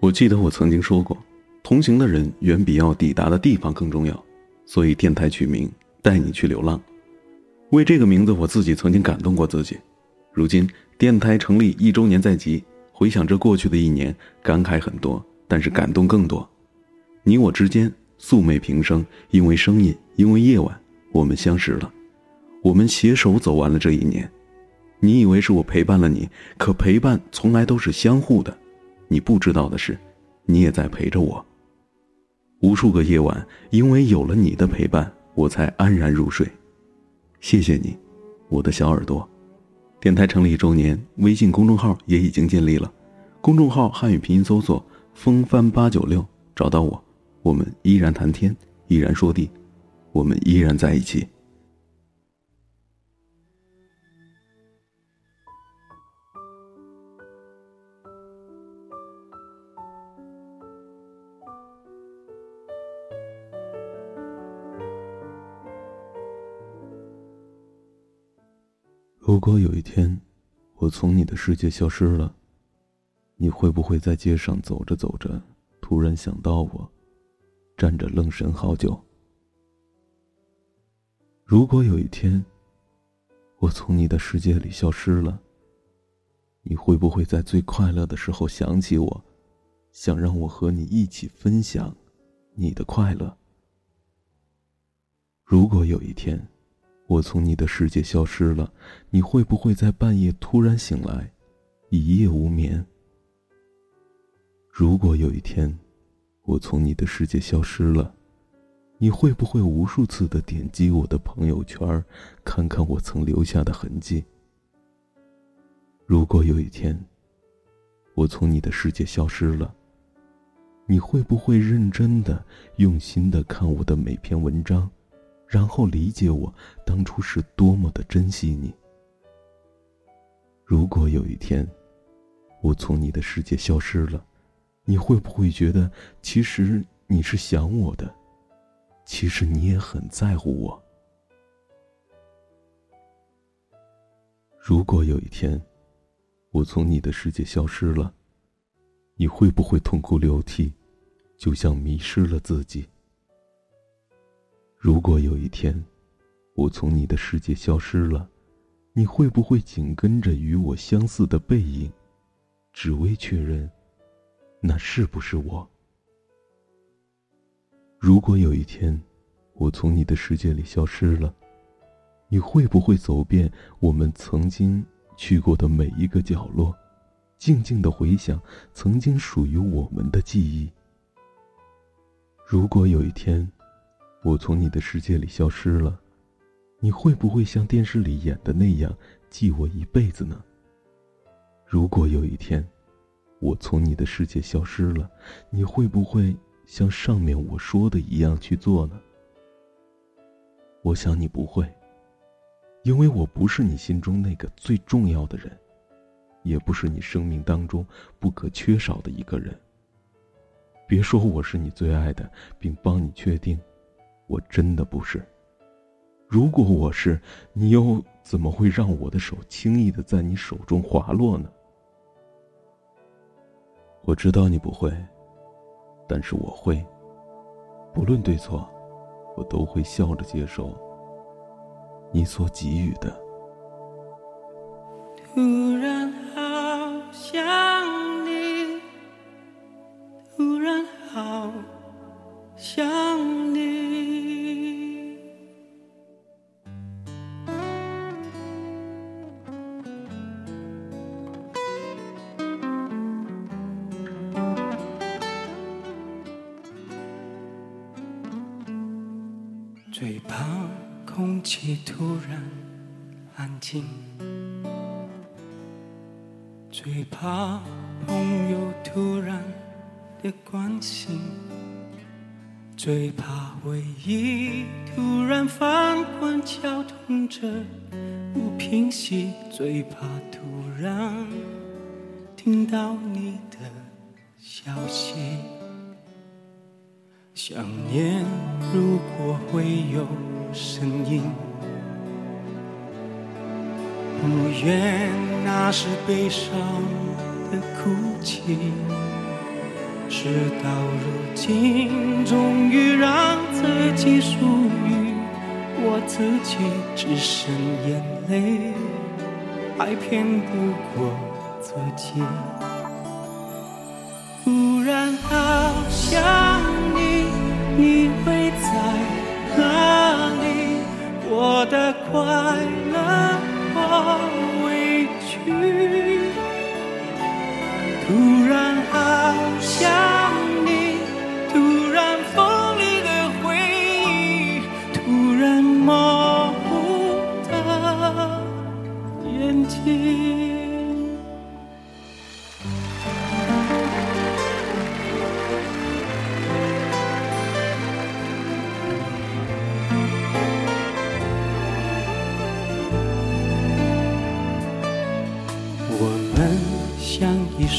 我记得我曾经说过，同行的人远比要抵达的地方更重要，所以电台取名“带你去流浪”。为这个名字，我自己曾经感动过自己。如今电台成立一周年在即，回想着过去的一年，感慨很多，但是感动更多。你我之间素昧平生，因为声音，因为夜晚，我们相识了，我们携手走完了这一年。你以为是我陪伴了你，可陪伴从来都是相互的。你不知道的是，你也在陪着我。无数个夜晚，因为有了你的陪伴，我才安然入睡。谢谢你，我的小耳朵。电台成立一周年，微信公众号也已经建立了。公众号汉语拼音搜索“风帆八九六”，找到我。我们依然谈天，依然说地，我们依然在一起。如果有一天，我从你的世界消失了，你会不会在街上走着走着，突然想到我，站着愣神好久？如果有一天，我从你的世界里消失了，你会不会在最快乐的时候想起我，想让我和你一起分享你的快乐？如果有一天，我从你的世界消失了，你会不会在半夜突然醒来，一夜无眠？如果有一天，我从你的世界消失了，你会不会无数次的点击我的朋友圈，看看我曾留下的痕迹？如果有一天，我从你的世界消失了，你会不会认真的、用心的看我的每篇文章？然后理解我当初是多么的珍惜你。如果有一天，我从你的世界消失了，你会不会觉得其实你是想我的，其实你也很在乎我？如果有一天，我从你的世界消失了，你会不会痛哭流涕，就像迷失了自己？如果有一天，我从你的世界消失了，你会不会紧跟着与我相似的背影，只为确认，那是不是我？如果有一天，我从你的世界里消失了，你会不会走遍我们曾经去过的每一个角落，静静的回想曾经属于我们的记忆？如果有一天，我从你的世界里消失了，你会不会像电视里演的那样记我一辈子呢？如果有一天，我从你的世界消失了，你会不会像上面我说的一样去做呢？我想你不会，因为我不是你心中那个最重要的人，也不是你生命当中不可缺少的一个人。别说我是你最爱的，并帮你确定。我真的不是。如果我是，你又怎么会让我的手轻易的在你手中滑落呢？我知道你不会，但是我会。不论对错，我都会笑着接受你所给予的。气突然安静，最怕朋友突然的关心，最怕回忆突然翻滚绞痛着不平息，最怕突然听到你的消息。想念，如果会有声音，不愿那是悲伤的哭泣。事到如今，终于让自己属于我自己，只剩眼泪，还骗不过自己。忽然好想突然好想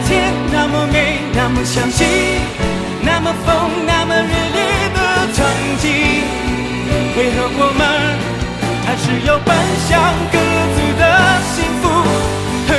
那天，那么美，那么相信，那么疯，那么热烈的曾经，为何我们还是要奔向各自的幸福？和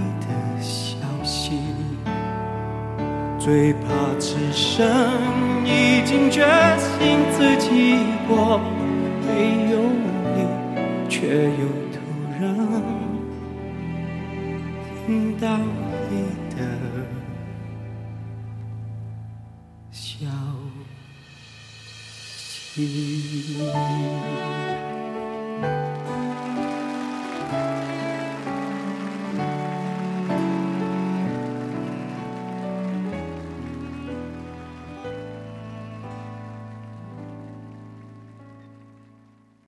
最怕此生已经决心自己过，没有你，却又突然听到你的消息。